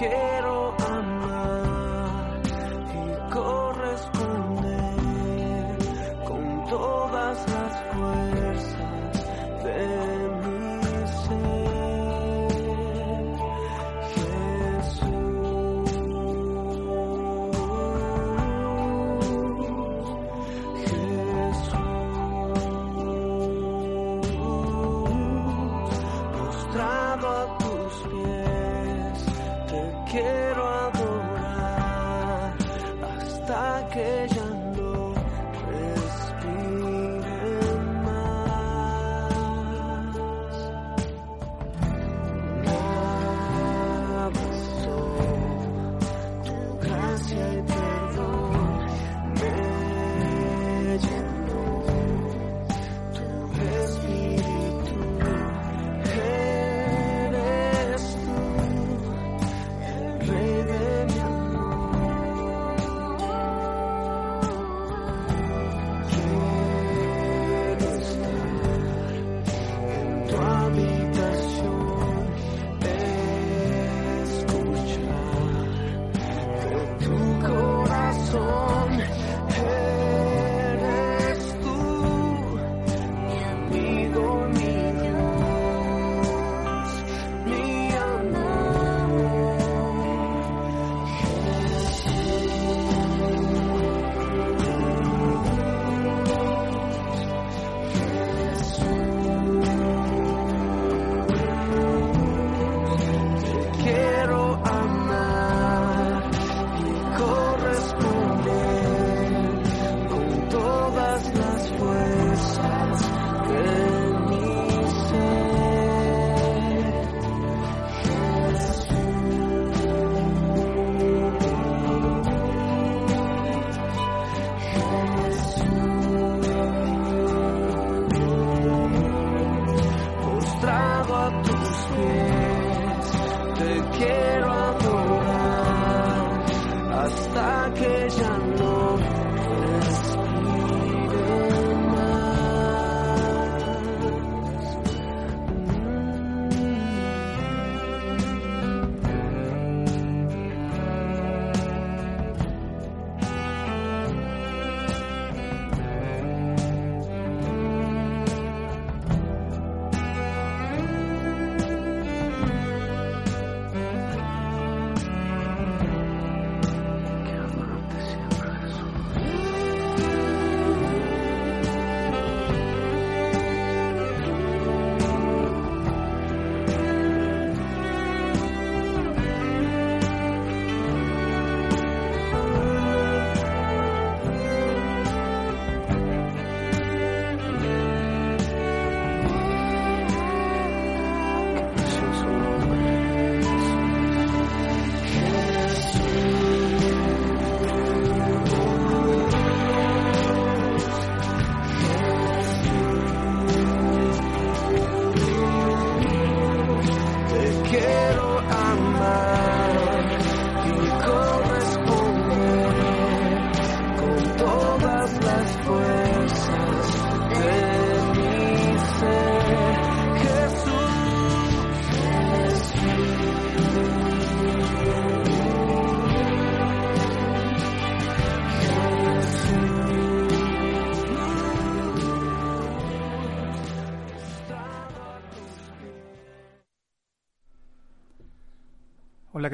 Jesús,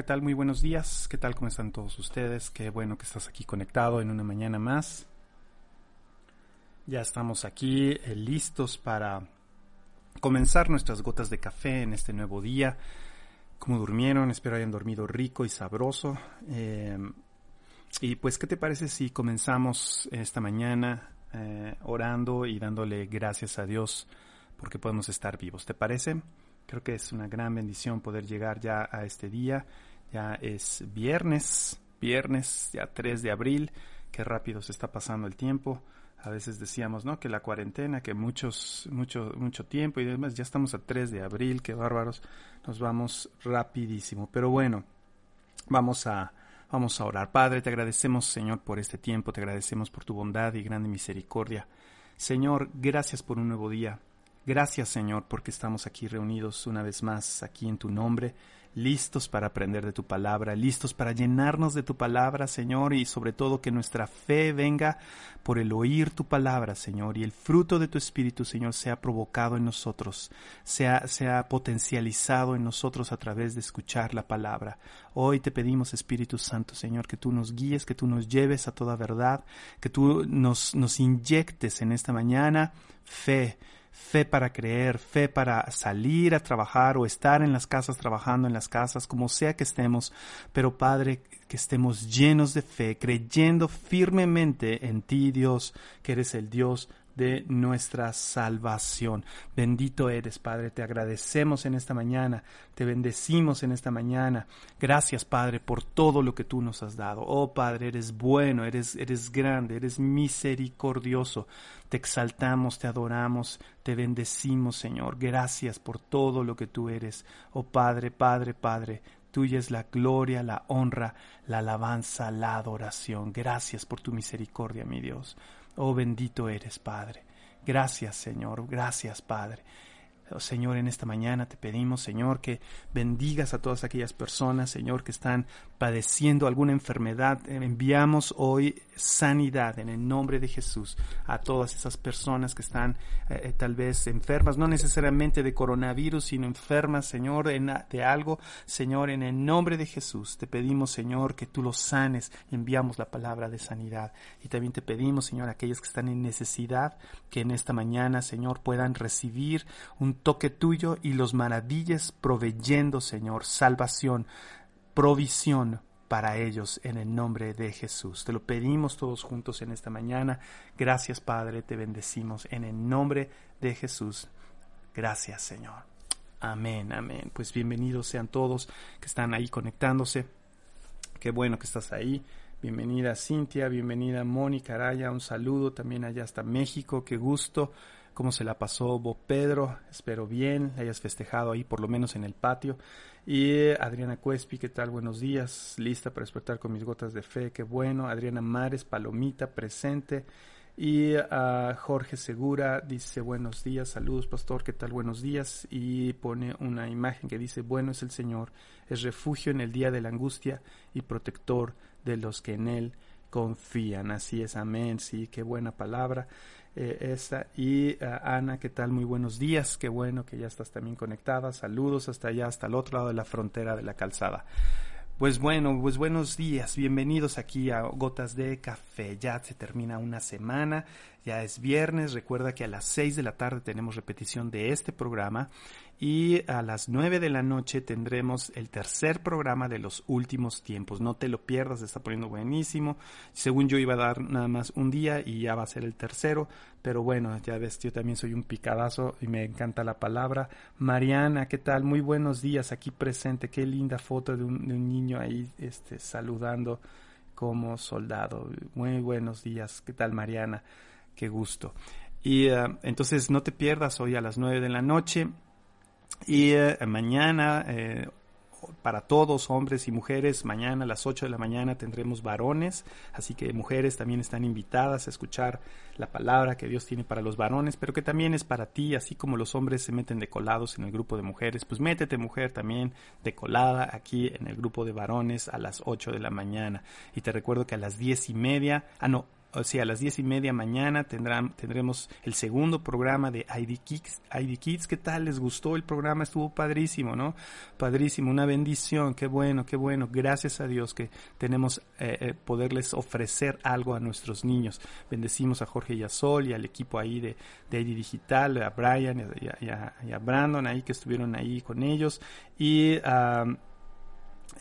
tal? Muy buenos días. ¿Qué tal? ¿Cómo están todos ustedes? Qué bueno que estás aquí conectado en una mañana más. Ya estamos aquí eh, listos para comenzar nuestras gotas de café en este nuevo día. ¿Cómo durmieron? Espero hayan dormido rico y sabroso. Eh, y pues, ¿qué te parece si comenzamos esta mañana eh, orando y dándole gracias a Dios porque podemos estar vivos? ¿Te parece? Creo que es una gran bendición poder llegar ya a este día. Ya es viernes, viernes, ya 3 de abril. Qué rápido se está pasando el tiempo. A veces decíamos, ¿no? Que la cuarentena, que muchos, mucho, mucho tiempo y demás. Ya estamos a 3 de abril, qué bárbaros. Nos vamos rapidísimo. Pero bueno, vamos a, vamos a orar. Padre, te agradecemos, Señor, por este tiempo. Te agradecemos por tu bondad y grande misericordia. Señor, gracias por un nuevo día. Gracias Señor porque estamos aquí reunidos una vez más aquí en tu nombre, listos para aprender de tu palabra, listos para llenarnos de tu palabra Señor y sobre todo que nuestra fe venga por el oír tu palabra Señor y el fruto de tu Espíritu Señor sea provocado en nosotros, sea, sea potencializado en nosotros a través de escuchar la palabra. Hoy te pedimos Espíritu Santo Señor que tú nos guíes, que tú nos lleves a toda verdad, que tú nos, nos inyectes en esta mañana fe, fe para creer, fe para salir a trabajar o estar en las casas trabajando en las casas, como sea que estemos, pero Padre, que estemos llenos de fe, creyendo firmemente en ti, Dios, que eres el Dios de nuestra salvación. Bendito eres, Padre, te agradecemos en esta mañana, te bendecimos en esta mañana. Gracias, Padre, por todo lo que tú nos has dado. Oh, Padre, eres bueno, eres, eres grande, eres misericordioso. Te exaltamos, te adoramos, te bendecimos, Señor. Gracias por todo lo que tú eres. Oh, Padre, Padre, Padre, tuya es la gloria, la honra, la alabanza, la adoración. Gracias por tu misericordia, mi Dios. Oh bendito eres, Padre. Gracias, Señor. Gracias, Padre. Oh, Señor, en esta mañana te pedimos, Señor, que bendigas a todas aquellas personas, Señor, que están padeciendo alguna enfermedad. Enviamos hoy sanidad en el nombre de Jesús a todas esas personas que están eh, eh, tal vez enfermas, no necesariamente de coronavirus, sino enfermas, Señor, en, de algo. Señor, en el nombre de Jesús te pedimos, Señor, que tú los sanes enviamos la palabra de sanidad. Y también te pedimos, Señor, aquellos que están en necesidad, que en esta mañana, Señor, puedan recibir un toque tuyo y los maravilles proveyendo, Señor, salvación, provisión para ellos en el nombre de Jesús. Te lo pedimos todos juntos en esta mañana. Gracias, Padre, te bendecimos en el nombre de Jesús. Gracias, Señor. Amén, amén. Pues bienvenidos sean todos que están ahí conectándose. Qué bueno que estás ahí. Bienvenida Cintia, bienvenida Mónica Araya, un saludo también allá hasta México, qué gusto cómo se la pasó Bob Pedro, espero bien, hayas festejado ahí por lo menos en el patio. Y Adriana Cuespi, ¿qué tal? Buenos días, lista para despertar con mis gotas de fe, qué bueno. Adriana Mares, Palomita, presente. Y a Jorge Segura dice buenos días, saludos pastor, ¿qué tal? Buenos días. Y pone una imagen que dice, bueno es el Señor, es refugio en el día de la angustia y protector de los que en Él confían. Así es, amén, sí, qué buena palabra eh, esta. Y uh, Ana, ¿qué tal? Muy buenos días, qué bueno que ya estás también conectada. Saludos hasta allá, hasta el otro lado de la frontera de la calzada. Pues bueno, pues buenos días, bienvenidos aquí a Gotas de Café. Ya se termina una semana, ya es viernes, recuerda que a las 6 de la tarde tenemos repetición de este programa y a las 9 de la noche tendremos el tercer programa de los últimos tiempos. No te lo pierdas, se está poniendo buenísimo. Según yo iba a dar nada más un día y ya va a ser el tercero, pero bueno, ya ves, yo también soy un picadazo y me encanta la palabra. Mariana, ¿qué tal? Muy buenos días aquí presente. Qué linda foto de un, niño ahí este, saludando como soldado. Muy buenos días. ¿Qué tal, Mariana? Qué gusto. Y uh, entonces no te pierdas hoy a las 9 de la noche y eh, mañana, eh, para todos, hombres y mujeres, mañana a las 8 de la mañana tendremos varones, así que mujeres también están invitadas a escuchar la palabra que Dios tiene para los varones, pero que también es para ti, así como los hombres se meten de colados en el grupo de mujeres, pues métete mujer también de colada aquí en el grupo de varones a las 8 de la mañana. Y te recuerdo que a las diez y media, ah no, o sea, a las diez y media mañana tendrán, tendremos el segundo programa de ID Kids, ID Kids. ¿Qué tal? ¿Les gustó el programa? Estuvo padrísimo, ¿no? Padrísimo, una bendición, qué bueno, qué bueno. Gracias a Dios que tenemos eh, eh, poderles ofrecer algo a nuestros niños. Bendecimos a Jorge y a Sol y al equipo ahí de, de ID Digital, a Brian y a, Brandon ahí que estuvieron ahí con ellos. Y... Um,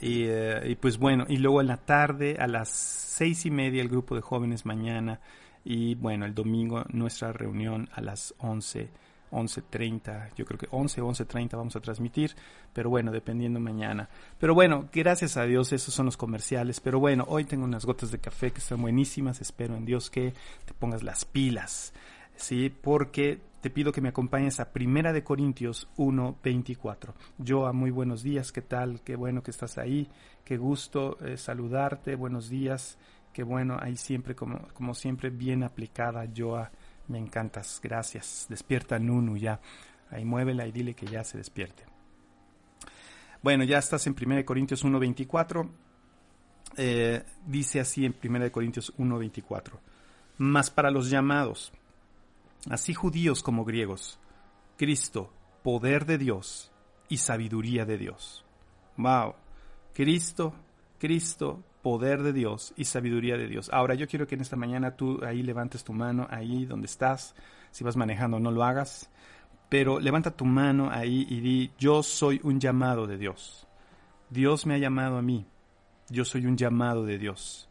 y, eh, y, pues bueno, y luego en la tarde a las seis y media el grupo de jóvenes mañana. Y bueno, el domingo nuestra reunión a las once, once treinta, yo creo que once, once treinta vamos a transmitir, pero bueno, dependiendo mañana. Pero bueno, gracias a Dios, esos son los comerciales, pero bueno, hoy tengo unas gotas de café que están buenísimas, espero en Dios que te pongas las pilas, ¿sí? Porque te pido que me acompañes a Primera de Corintios 1:24. Joa, muy buenos días, ¿qué tal? Qué bueno que estás ahí, qué gusto eh, saludarte, buenos días, qué bueno, ahí siempre, como, como siempre, bien aplicada, Joa, me encantas, gracias. Despierta Nunu ya, ahí muévela y dile que ya se despierte. Bueno, ya estás en Primera de Corintios 1:24. Eh, dice así en Primera de Corintios 1:24. Mas para los llamados, así judíos como griegos, Cristo, poder de Dios y sabiduría de Dios. Wow. Cristo, Cristo, poder de Dios y sabiduría de Dios. Ahora yo quiero que en esta mañana tú ahí levantes tu mano, ahí donde estás. Si vas manejando, no lo hagas. Pero levanta tu mano ahí y di, yo soy un llamado de Dios. Dios me ha llamado a mí. Yo soy un llamado de Dios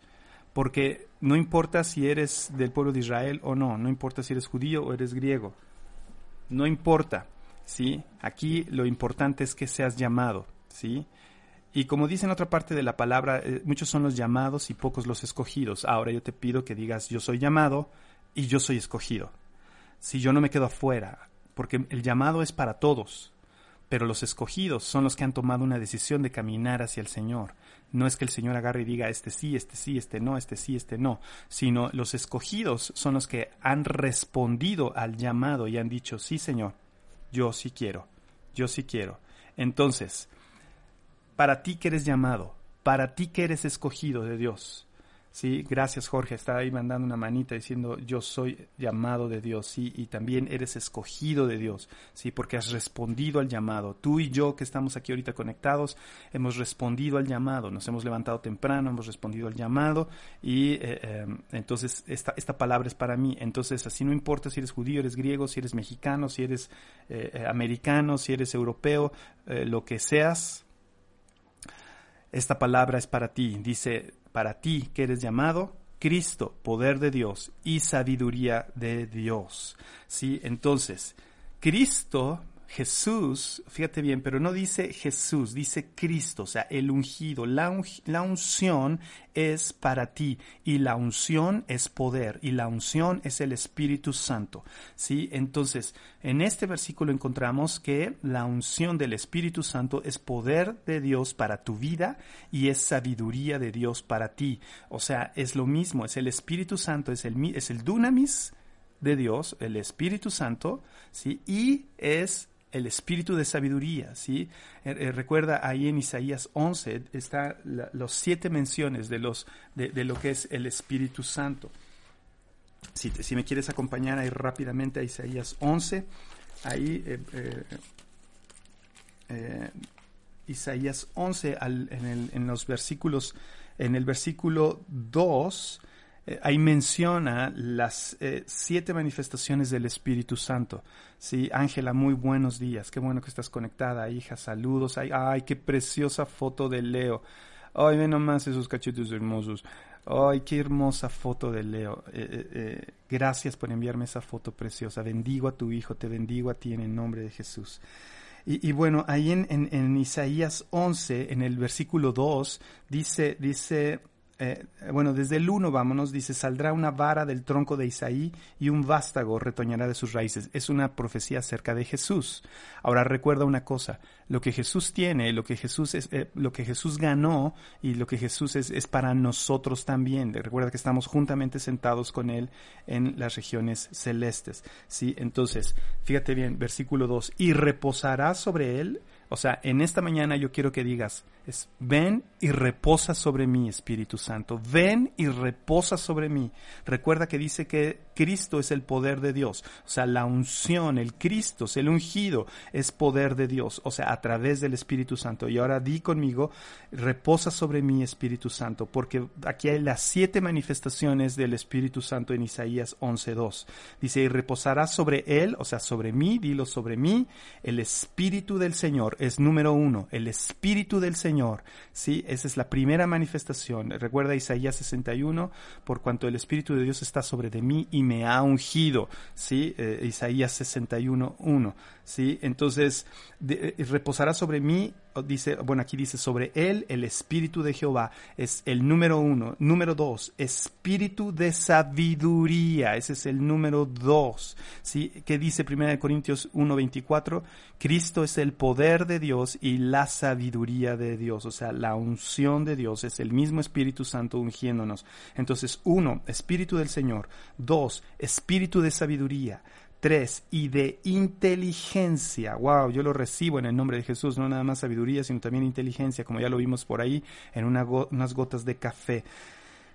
porque no importa si eres del pueblo de Israel o no, no importa si eres judío o eres griego, no importa, ¿sí? Aquí lo importante es que seas llamado, ¿sí? Y como dice en otra parte de la palabra, eh, muchos son los llamados y pocos los escogidos. Ahora yo te pido que digas, yo soy llamado y yo soy escogido. Si yo no me quedo afuera, porque el llamado es para todos, pero los escogidos son los que han tomado una decisión de caminar hacia el Señor. No es que el Señor agarre y diga este sí, este sí, este no, este sí, este no, sino los escogidos son los que han respondido al llamado y han dicho, sí Señor, yo sí quiero, yo sí quiero. Entonces, para ti que eres llamado, para ti que eres escogido de Dios, Sí, gracias Jorge, está ahí mandando una manita diciendo yo soy llamado de Dios, sí, y también eres escogido de Dios, sí, porque has respondido al llamado. Tú y yo que estamos aquí ahorita conectados, hemos respondido al llamado, nos hemos levantado temprano, hemos respondido al llamado y eh, eh, entonces esta, esta palabra es para mí. Entonces así no importa si eres judío, eres griego, si eres mexicano, si eres eh, americano, si eres europeo, lo que seas, esta palabra es para ti. Dice, para ti que eres llamado Cristo, poder de Dios y sabiduría de Dios. ¿Sí? Entonces, Cristo Jesús, fíjate bien, pero no dice Jesús, dice Cristo, o sea, el ungido. La, la, unción es para ti y la unción es poder y la unción es el Espíritu Santo. ¿sí? Entonces, en este versículo encontramos que la unción del Espíritu Santo es poder de Dios para tu vida y es sabiduría de Dios para ti. O sea, es lo mismo, es el Espíritu Santo, es el, es el dunamis de Dios, el Espíritu Santo, ¿sí? y es el espíritu de sabiduría, ¿sí? Eh, recuerda ahí en Isaías 11 está los siete menciones de los de, lo que es el Espíritu Santo. Si, me quieres acompañar ahí rápidamente a Isaías 11, ahí eh, eh, Isaías 11 al, en, el, en los versículos en el versículo 2 eh, ahí menciona las eh, siete manifestaciones del Espíritu Santo. Sí, Ángela, muy buenos días. Qué bueno que estás conectada, hija. Saludos. Ay, ay qué preciosa foto de Leo. Ay, ve nomás esos cachetes hermosos. Ay, qué hermosa foto de Leo. Eh, gracias por enviarme esa foto preciosa. Bendigo a tu hijo, te bendigo a ti en el nombre de Jesús. Y, bueno, ahí en, Isaías 11, en el versículo 2, dice, dice, eh, bueno, desde el 1 vámonos, dice, saldrá una vara del tronco de Isaí y un vástago retoñará de sus raíces. Es una profecía acerca de Jesús. Ahora recuerda una cosa, lo que Jesús tiene, lo que Jesús es, eh, lo que Jesús ganó y lo que Jesús es, es para nosotros también. Recuerda que estamos juntamente sentados con Él en las regiones celestes. ¿sí? Entonces, fíjate bien, versículo 2, y reposará sobre Él O sea, en esta mañana yo quiero que digas, ven y reposa sobre mí, Espíritu Santo. Ven y reposa sobre mí. Recuerda que dice que Cristo es el poder de Dios. O sea, la unción, el Cristo, el ungido, es poder de Dios. O sea, a través del Espíritu Santo. Y ahora di conmigo, reposa sobre mí, Espíritu Santo. Porque aquí hay las siete manifestaciones del Espíritu Santo en Isaías 11.2. Dice, y reposará sobre él, o sea, sobre mí, dilo sobre mí, el Espíritu del Señor. Es número uno, el Espíritu del Señor. Sí, esa es la primera manifestación. Recuerda Isaías 61, por cuanto el Espíritu de Dios está sobre de mí y me ha ungido. Sí, eh, Isaías 61, 1. Sí, entonces eh, reposará sobre mí dice, bueno, aquí dice sobre él el espíritu de Jehová es el número uno. Número dos, espíritu de sabiduría. Ese es el número dos. ¿Sí? ¿Qué dice 1 Corintios 1.24? Cristo es el poder de Dios y la sabiduría de Dios. O sea, la unción de Dios es el mismo Espíritu Santo ungiéndonos. Entonces, uno, espíritu del Señor. Dos, espíritu de sabiduría. Tres, y de inteligencia. Wow, yo lo recibo en el nombre de Jesús, no nada más sabiduría, sino también inteligencia, como ya lo vimos por ahí en unas gotas de café.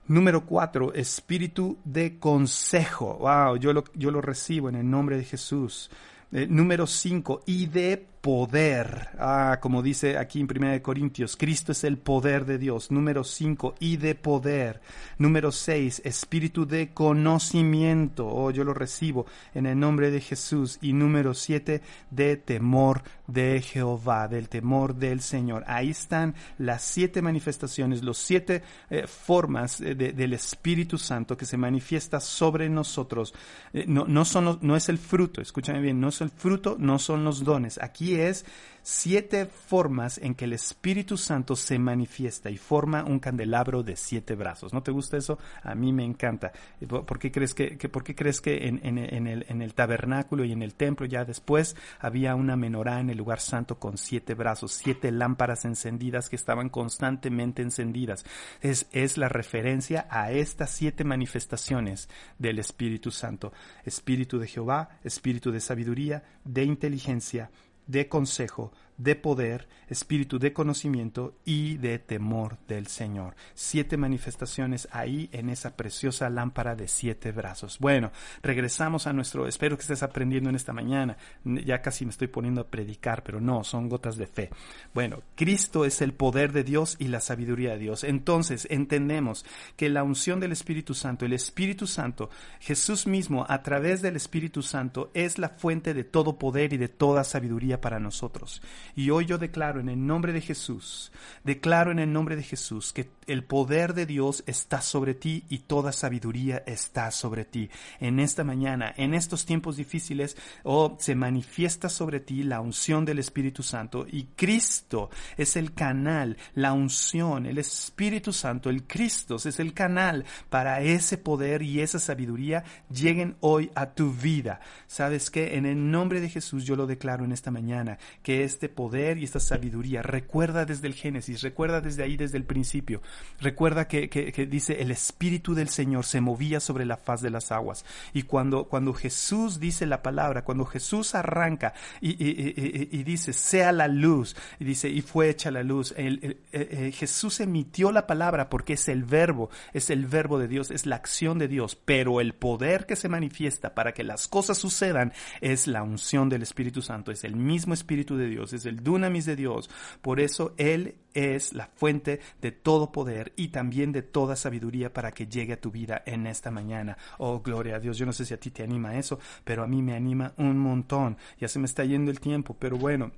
Número cuatro, espíritu de consejo. Wow, yo lo, yo lo recibo en el nombre de Jesús. Eh, número cinco, y de poder. Ah, como dice aquí en 1 Corintios, Cristo es el poder de Dios. Número 5, y de poder. Número 6, espíritu de conocimiento. Oh, yo lo recibo en el nombre de Jesús. Y número 7, de temor de Jehová, del temor del Señor. Ahí están las siete manifestaciones, los siete eh, formas eh, del Espíritu Santo que se manifiesta sobre nosotros. Eh, no, no, son, no es el fruto, escúchame bien, no es el fruto, no son los dones. Aquí es siete formas en que el Espíritu Santo se manifiesta y forma un candelabro de siete brazos. ¿No te gusta eso? A mí me encanta. ¿Por qué crees que, por qué crees que en, en, el, en el tabernáculo y en el templo ya después había una menorá en el lugar santo con siete brazos, siete lámparas encendidas que estaban constantemente encendidas? Es, es la referencia a estas siete manifestaciones del Espíritu Santo. Espíritu de Jehová, Espíritu de sabiduría, de inteligencia, de consejo, de poder, espíritu de conocimiento y de temor del Señor. Siete manifestaciones ahí en esa preciosa lámpara de siete brazos. Bueno, regresamos a nuestro, espero que estés aprendiendo en esta mañana. Ya casi me estoy poniendo a predicar, pero no, son gotas de fe. Bueno, Cristo es el poder de Dios y la sabiduría de Dios. Entonces entendemos que la unción del Espíritu Santo, el Espíritu Santo, Jesús mismo a través del Espíritu Santo es la fuente de todo poder y de toda sabiduría para nosotros. Y hoy yo declaro en el nombre de Jesús, declaro en el nombre de Jesús que el poder de Dios está sobre ti y toda sabiduría está sobre ti. En esta mañana, en estos tiempos difíciles, oh, se manifiesta sobre ti la unción del Espíritu Santo y Cristo es el canal, la unción, el Espíritu Santo, el Cristo es el canal para ese poder y esa sabiduría lleguen hoy a tu vida. ¿Sabes que En el nombre de Jesús yo lo declaro en esta mañana, que este y esta sabiduría. Recuerda desde el Génesis, recuerda desde ahí, desde el principio. Recuerda que, que, dice, el Espíritu del Señor se movía sobre la faz de las aguas. Y cuando, cuando Jesús dice la palabra, cuando Jesús arranca y, y, dice, sea la luz, y dice, y fue hecha la luz, el, eh, Jesús emitió la palabra porque es el verbo, es el verbo de Dios, es la acción de Dios, pero el poder que se manifiesta para que las cosas sucedan es la unción del Espíritu Santo, es el mismo Espíritu de Dios, es dunamis de Dios. Por eso Él es la fuente de todo poder y también de toda sabiduría para que llegue a tu vida en esta mañana. Oh, gloria a Dios. Yo no sé si a ti te anima eso, pero a mí me anima un montón. Ya se me está yendo el tiempo, pero bueno.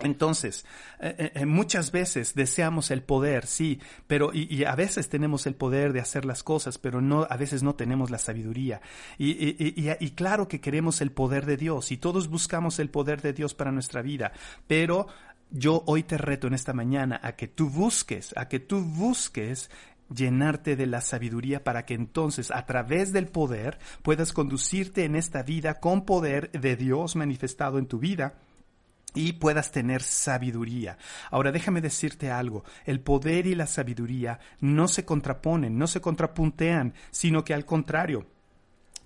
Entonces, eh, eh, muchas veces deseamos el poder, sí, pero y, a veces tenemos el poder de hacer las cosas, pero no, a veces no tenemos la sabiduría. Y, y, claro que queremos el poder de Dios y todos buscamos el poder de Dios para nuestra vida, pero yo hoy te reto en esta mañana a que tú busques, a que tú busques llenarte de la sabiduría para que entonces a través del poder puedas conducirte en esta vida con poder de Dios manifestado en tu vida y puedas tener sabiduría. Ahora déjame decirte algo, el poder y la sabiduría no se contraponen, no se contrapuntean, sino que al contrario,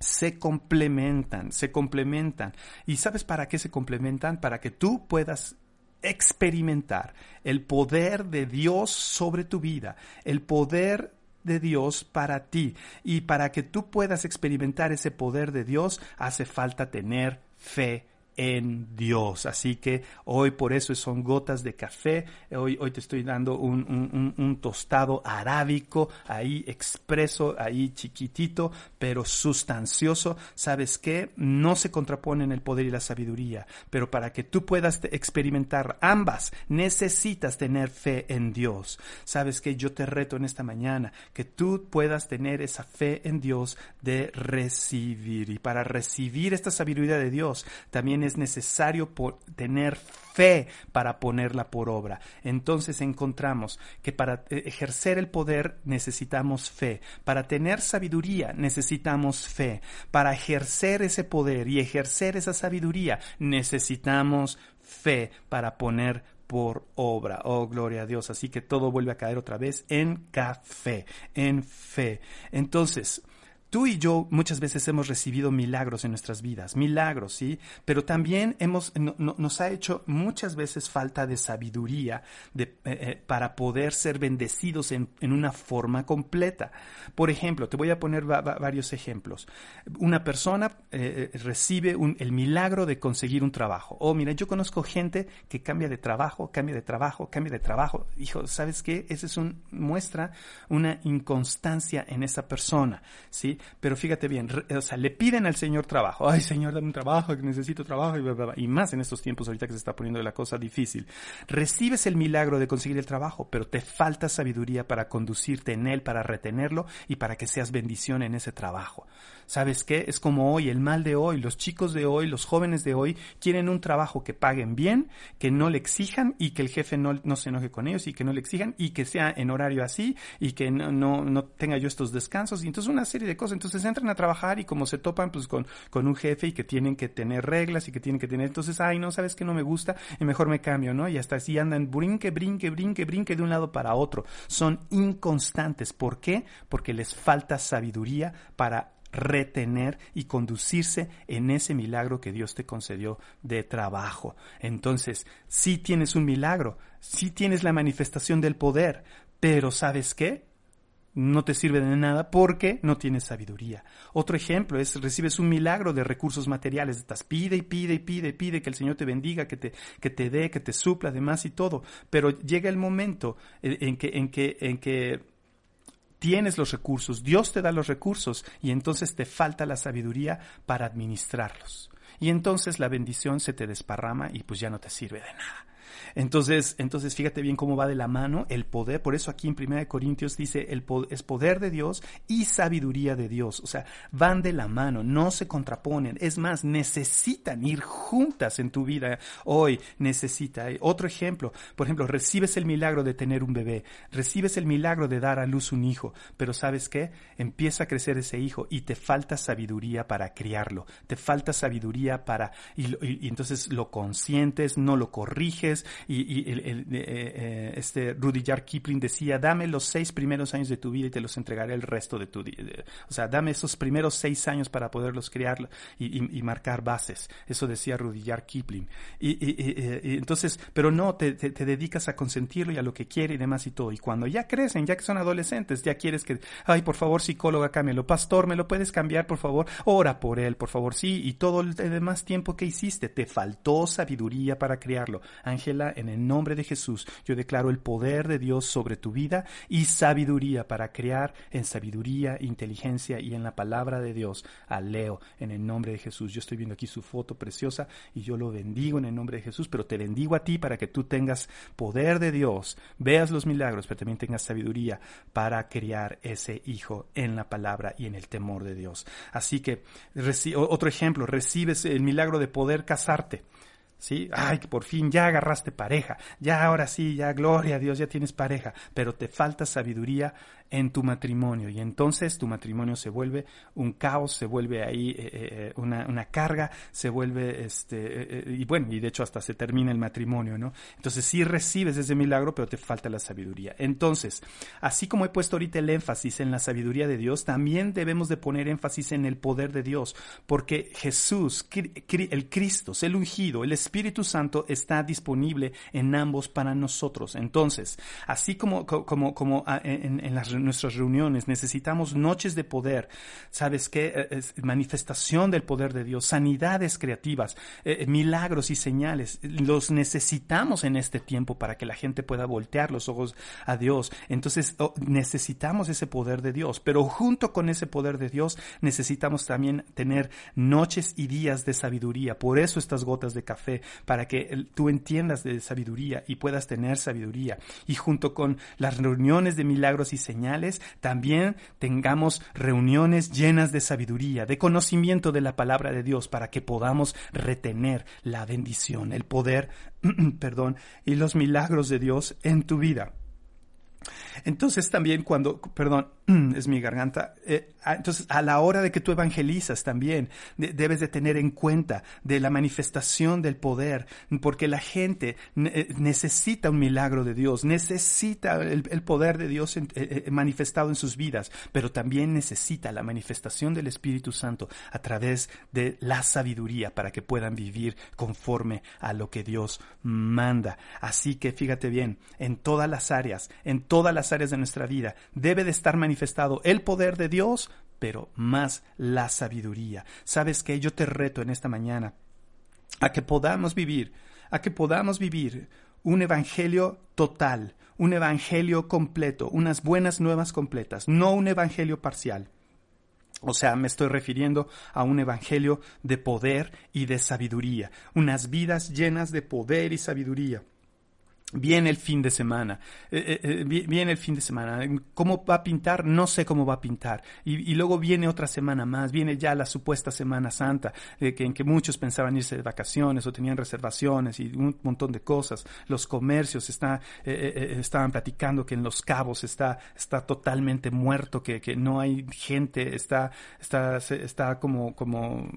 se complementan, se complementan. ¿Y sabes para qué se complementan? Para que tú puedas experimentar el poder de Dios sobre tu vida, el poder de Dios para ti. Y para que tú puedas experimentar ese poder de Dios, hace falta tener fe en Dios. Así que hoy por eso son gotas de café. Hoy, hoy te estoy dando un, un, un, tostado arábico, ahí expreso, ahí chiquitito, pero sustancioso. ¿Sabes qué? No se contraponen el poder y la sabiduría, pero para que tú puedas experimentar ambas, necesitas tener fe en Dios. ¿Sabes qué? Yo te reto en esta mañana que tú puedas tener esa fe en Dios de recibir. Y para recibir esta sabiduría de Dios, también es necesario tener fe para ponerla por obra. Entonces encontramos que para eh, ejercer el poder necesitamos fe, para tener sabiduría necesitamos fe, para ejercer ese poder y ejercer esa sabiduría necesitamos fe para poner por obra. Oh, gloria a Dios. Así que todo vuelve a caer otra vez en café, en fe. Entonces, Tú y yo muchas veces hemos recibido milagros en nuestras vidas, milagros, ¿sí? Pero también hemos, nos ha hecho muchas veces falta de sabiduría eh, eh, para poder ser bendecidos en, una forma completa. Por ejemplo, te voy a poner varios ejemplos. Una persona eh, recibe el milagro de conseguir un trabajo. Oh, mira, yo conozco gente que cambia de trabajo, cambia de trabajo, cambia de trabajo. Hijo, ¿sabes qué? Esa es un, muestra una inconstancia en esa persona, ¿sí? Pero fíjate bien, o sea, le piden al Señor trabajo. Ay, Señor, dame un trabajo, que necesito trabajo, y, y más en estos tiempos ahorita que se está poniendo la cosa difícil. Recibes el milagro de conseguir el trabajo, pero te falta sabiduría para conducirte en él, para retenerlo y para que seas bendición en ese trabajo. ¿Sabes qué? Es como hoy, el mal de hoy, los chicos de hoy, los jóvenes de hoy quieren un trabajo que paguen bien, que no le exijan y que el jefe no, no se enoje con ellos y que no le exijan y que sea en horario así y que no, no, no tenga yo estos descansos y entonces una serie de cosas. Entonces entran a trabajar y como se topan pues con, con un jefe y que tienen que tener reglas y que tienen que tener, entonces, ay, no, sabes que no me gusta y mejor me cambio, ¿no? Y hasta así andan brinque, brinque, brinque, brinque de un lado para otro. Son inconstantes. ¿Por qué? Porque les falta sabiduría para retener y conducirse en ese milagro que Dios te concedió de trabajo. Entonces, si tienes un milagro, si tienes la manifestación del poder, pero ¿sabes qué? No te sirve de nada porque no tienes sabiduría. Otro ejemplo es recibes un milagro de recursos materiales, estás pide y pide y pide y pide que el Señor te bendiga, que te, que te dé, que te supla, además y todo. Pero llega el momento en que, en que, en que tienes los recursos, Dios te da los recursos y entonces te falta la sabiduría para administrarlos. Y entonces la bendición se te desparrama y pues ya no te sirve de nada. Entonces, entonces fíjate bien cómo va de la mano el poder. Por eso aquí en 1 Corintios dice el es poder de Dios y sabiduría de Dios. O sea, van de la mano, no se contraponen. Es más, necesitan ir juntas en tu vida. Hoy necesita. Otro ejemplo, por ejemplo, recibes el milagro de tener un bebé, recibes el milagro de dar a luz un hijo, pero ¿sabes qué? Empieza a crecer ese hijo y te falta sabiduría para criarlo, te falta sabiduría para, y, y entonces lo consientes, no lo corriges, y, el, eh, eh, este Rudyard Kipling decía, dame los seis primeros años de tu vida y te los entregaré el resto de tu vida. O sea, dame esos primeros seis años para poderlos criar y, marcar bases. Eso decía Rudyard Kipling. Y, entonces, pero no, te, te, dedicas a consentirlo y a lo que quiere y demás y todo. Y cuando ya crecen, ya que son adolescentes, ya quieres que, ay, por favor, psicóloga, cámbialo. Pastor, ¿me lo puedes cambiar, por favor? Ora por él, por favor, sí. Y todo el demás tiempo que hiciste, te faltó sabiduría para criarlo. Ángel en el nombre de Jesús. Yo declaro el poder de Dios sobre tu vida y sabiduría para crear en sabiduría, inteligencia y en la palabra de Dios. A Leo, en el nombre de Jesús. Yo estoy viendo aquí su foto preciosa y yo lo bendigo en el nombre de Jesús, pero te bendigo a ti para que tú tengas poder de Dios, veas los milagros, pero también tengas sabiduría para criar ese hijo en la palabra y en el temor de Dios. Así que, otro ejemplo, recibes el milagro de poder casarte. ¿Sí? Ay, por fin ya agarraste pareja, ya ahora sí, ya gloria a Dios, ya tienes pareja, pero te falta sabiduría en tu matrimonio y entonces tu matrimonio se vuelve un caos, se vuelve ahí eh, eh, una, una, carga, se vuelve este y bueno, y de hecho hasta se termina el matrimonio, ¿no? Entonces sí recibes ese milagro, pero te falta la sabiduría. Entonces, así como he puesto ahorita el énfasis en la sabiduría de Dios, también debemos de poner énfasis en el poder de Dios, porque Jesús, el Cristo, el ungido, el Espíritu Santo está disponible en ambos para nosotros. Entonces, así como, como, como ah, en, en las, nuestras reuniones necesitamos noches de poder, ¿sabes qué? Eh, manifestación del poder de Dios, sanidades creativas, eh, eh, milagros y señales. Los necesitamos en este tiempo para que la gente pueda voltear los ojos a Dios. Entonces, oh, necesitamos ese poder de Dios, pero junto con ese poder de Dios necesitamos también tener noches y días de sabiduría. Por eso estas gotas de café, para que tú entiendas de sabiduría y puedas tener sabiduría. Y junto con las reuniones de milagros y señales, también tengamos reuniones llenas de sabiduría, de conocimiento de la palabra de Dios, para que podamos retener la bendición, el poder, perdón, y los milagros de Dios en tu vida. Entonces también cuando, perdón, es mi garganta, eh, ah, entonces a la hora de que tú evangelizas también debes de tener en cuenta de la manifestación del poder, porque la gente eh, necesita un milagro de Dios, necesita el, poder de Dios eh, manifestado en sus vidas, pero también necesita la manifestación del Espíritu Santo a través de la sabiduría para que puedan vivir conforme a lo que Dios manda. Así que fíjate bien, en todas las áreas, en todas las áreas de nuestra vida, debe de estar manifestado el poder de Dios, pero más la sabiduría. ¿Sabes que Yo te reto en esta mañana a que podamos vivir, a que podamos vivir un evangelio total, un evangelio completo, unas buenas nuevas completas, no un evangelio parcial. O sea, me estoy refiriendo a un evangelio de poder y de sabiduría, unas vidas llenas de poder y sabiduría. Viene el fin de semana, eh, eh, eh, viene el fin de semana. ¿Cómo va a pintar? No sé cómo va a pintar. Y, luego viene otra semana más, viene ya la supuesta Semana Santa, que, en que muchos pensaban irse de vacaciones o tenían reservaciones y un montón de cosas. Los comercios está, estaban platicando que en Los Cabos está, está totalmente muerto, que, que no hay gente, está, está, está como, como,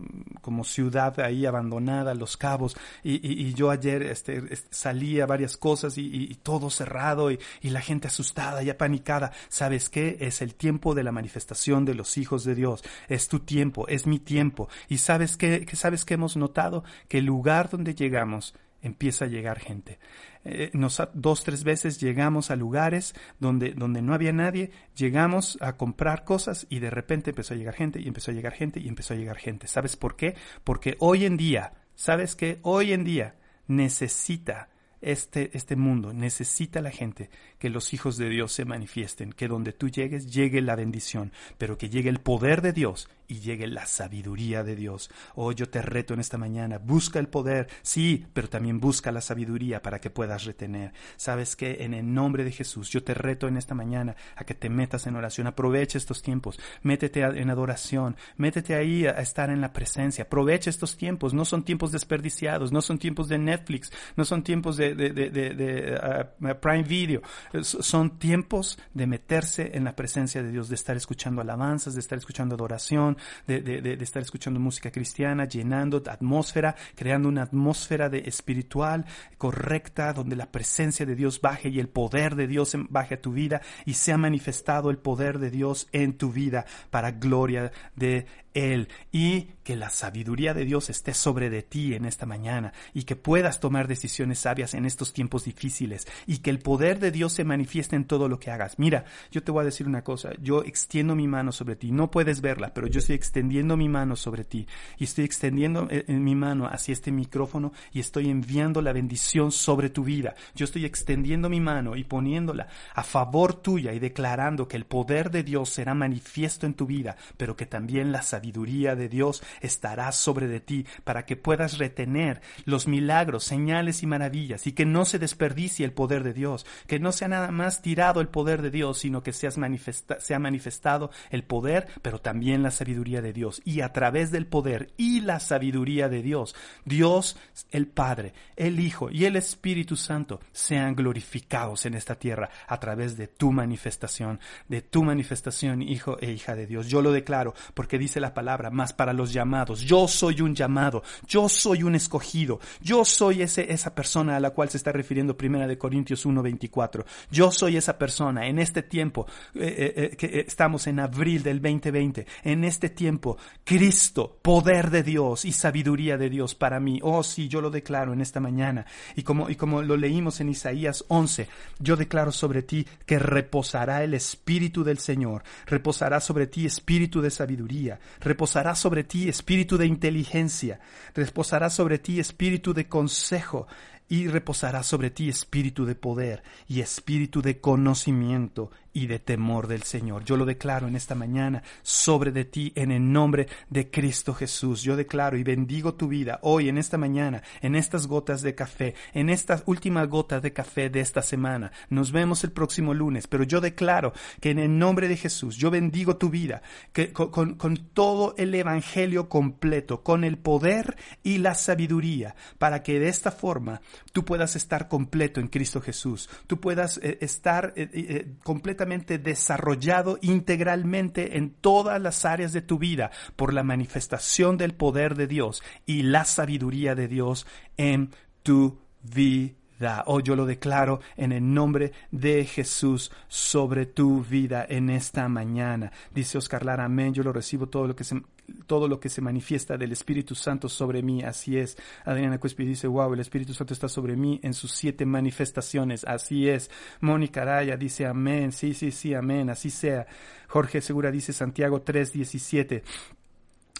como ciudad ahí abandonada, Los Cabos. Y, y yo ayer este, salí a varias cosas y, todo cerrado y, la gente asustada y apanicada. ¿Sabes qué? Es el tiempo de la manifestación de los hijos de Dios. Es tu tiempo, es mi tiempo. ¿Y sabes qué, sabes qué hemos notado? Que el lugar donde llegamos empieza a llegar gente. Eh, dos, tres veces llegamos a lugares donde, donde no había nadie, llegamos a comprar cosas y de repente empezó a llegar gente y empezó a llegar gente y empezó a llegar gente. ¿Sabes por qué? Porque hoy en día, ¿sabes qué? Hoy en día necesita este, este mundo. Necesita la gente que los hijos de Dios se manifiesten, que donde tú llegues llegue la bendición, pero que llegue el poder de Dios y llegue la sabiduría de Dios. Oh, yo te reto en esta mañana, busca el poder, sí, pero también busca la sabiduría para que puedas retener. Sabes que en el nombre de Jesús, yo te reto en esta mañana a que te metas en oración, aprovecha estos tiempos, métete en adoración, métete ahí a estar en la presencia, aprovecha estos tiempos, no son tiempos desperdiciados, no son tiempos de Netflix, no son tiempos de, de, de, de uh, Prime Video, son tiempos de meterse en la presencia de Dios, de estar escuchando alabanzas, de estar escuchando adoración, de, de, de, estar escuchando música cristiana, llenando atmósfera, creando una atmósfera de espiritual correcta, donde la presencia de Dios baje y el poder de Dios baje a tu vida y sea manifestado el poder de Dios en tu vida para gloria de él y que la sabiduría de Dios esté sobre de ti en esta mañana y que puedas tomar decisiones sabias en estos tiempos difíciles y que el poder de Dios se manifieste en todo lo que hagas. Mira, yo te voy a decir una cosa, yo extiendo mi mano sobre ti, no puedes verla, pero yo estoy extendiendo mi mano sobre ti y estoy extendiendo eh, en mi mano hacia este micrófono y estoy enviando la bendición sobre tu vida. Yo estoy extendiendo mi mano y poniéndola a favor tuya y declarando que el poder de Dios será manifiesto en tu vida, pero que también la sabiduría sabiduría de Dios estará sobre de ti para que puedas retener los milagros, señales y maravillas y que no se desperdicie el poder de Dios, que no sea nada más tirado el poder de Dios, sino que seas manifesta sea manifestado el poder, pero también la sabiduría de Dios. Y a través del poder y la sabiduría de Dios, Dios, el Padre, el Hijo y el Espíritu Santo sean glorificados en esta tierra a través de tu manifestación, de tu manifestación, Hijo e hija de Dios. Yo lo declaro porque dice la palabra, más para los llamados. Yo soy un llamado, yo soy un escogido, yo soy ese, esa persona a la cual se está refiriendo Primera de Corintios 1.24. Yo soy esa persona en este tiempo, eh, eh, que estamos en abril del 2020, en este tiempo, Cristo, poder de Dios y sabiduría de Dios para mí. Oh, sí, yo lo declaro en esta mañana. Y como, y como lo leímos en Isaías 11, yo declaro sobre ti que reposará el Espíritu del Señor, reposará sobre ti espíritu de sabiduría, reposará sobre ti espíritu de inteligencia, reposará sobre ti espíritu de consejo, y reposará sobre ti espíritu de poder y espíritu de conocimiento y de temor del Señor. Yo lo declaro en esta mañana sobre de ti en el nombre de Cristo Jesús. Yo declaro y bendigo tu vida hoy, en esta mañana, en estas gotas de café, en estas últimas gotas de café de esta semana. Nos vemos el próximo lunes, pero yo declaro que en el nombre de Jesús yo bendigo tu vida que, con, todo el Evangelio completo, con el poder y la sabiduría, para que de esta forma tú puedas estar completo en Cristo Jesús, tú puedas eh, estar eh, eh, completamente desarrollado integralmente en todas las áreas de tu vida por la manifestación del poder de Dios y la sabiduría de Dios en tu vida. Hoy yo lo declaro en el nombre de Jesús sobre tu vida en esta mañana. Dice Oscar Lara, amén. Yo lo recibo todo lo que se, todo lo que se manifiesta del Espíritu Santo sobre mí. Así es. Adriana Cuespi dice, wow, el Espíritu Santo está sobre mí en sus siete manifestaciones. Así es. Mónica Araya dice, amén. Sí, sí, sí, amén. Así sea. Jorge Segura dice, Santiago 3, 17.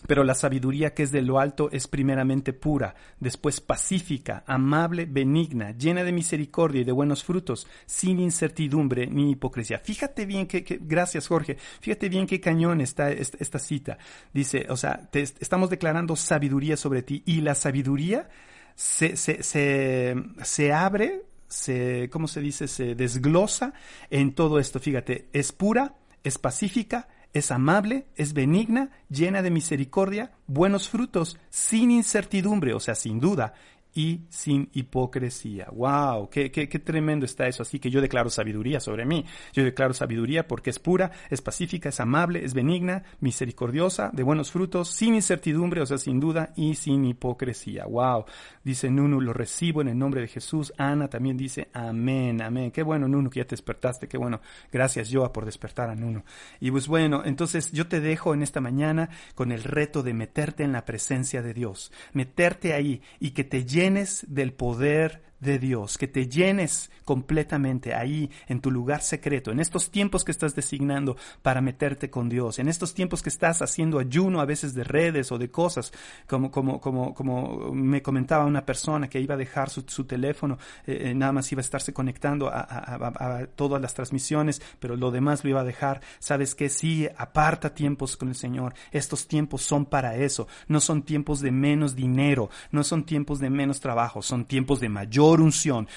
Pero la sabiduría que es de lo alto es primeramente pura, después pacífica, amable, benigna, llena de misericordia y de buenos frutos, sin incertidumbre ni hipocresía. Fíjate bien que, gracias Jorge, fíjate bien qué cañón está esta, cita. Dice, o sea, estamos declarando sabiduría sobre ti y la sabiduría se, se, se, se abre, se, ¿cómo se dice? Se desglosa en todo esto. Fíjate, es pura, es pacífica, es amable, es benigna, llena de misericordia, buenos frutos, sin incertidumbre, o sea, sin duda, y sin hipocresía. ¡Wow! Qué, qué, qué, tremendo está eso! Así que yo declaro sabiduría sobre mí. Yo declaro sabiduría porque es pura, es pacífica, es amable, es benigna, misericordiosa, de buenos frutos, sin incertidumbre, o sea, sin duda, y sin hipocresía. ¡Wow! Dice Nunu, lo recibo en el nombre de Jesús. Ana también dice, amén, amén. Qué bueno, Nunu, que ya te despertaste. Qué bueno. Gracias, Joa, por despertar a Nunu. Y pues bueno, entonces yo te dejo en esta mañana con el reto de meterte en la presencia de Dios. Meterte ahí y que te llene llenes del poder de Dios, que te llenes completamente ahí en tu lugar secreto, en estos tiempos que estás designando para meterte con Dios, en estos tiempos que estás haciendo ayuno a veces de redes o de cosas, como, como, como, como me comentaba una persona que iba a dejar su, teléfono, eh, eh, nada más iba a estarse conectando a, a, todas las transmisiones, pero lo demás lo iba a dejar. Sabes que sí, aparta tiempos con el Señor. Estos tiempos son para eso. No son tiempos de menos dinero, no son tiempos de menos trabajo, son tiempos de mayor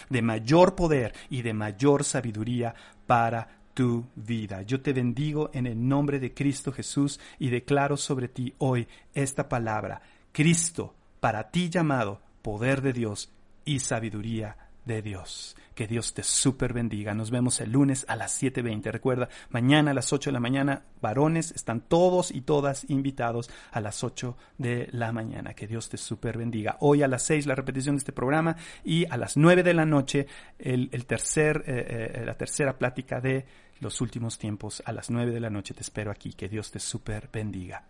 de mayor poder y de mayor sabiduría para tu vida. Yo te bendigo en el nombre de Cristo Jesús y declaro sobre ti hoy esta palabra. Cristo, para ti llamado, poder de Dios y sabiduría de Dios. Que Dios te super bendiga. Nos vemos el lunes a las 7.20. Recuerda, mañana a las 8 de la mañana, varones, están todos y todas invitados a las 8 de la mañana. Que Dios te super bendiga. Hoy a las 6 la repetición de este programa y a las 9 de la noche el, tercer, eh, eh, la tercera plática de los últimos tiempos. A las 9 de la noche te espero aquí. Que Dios te super bendiga.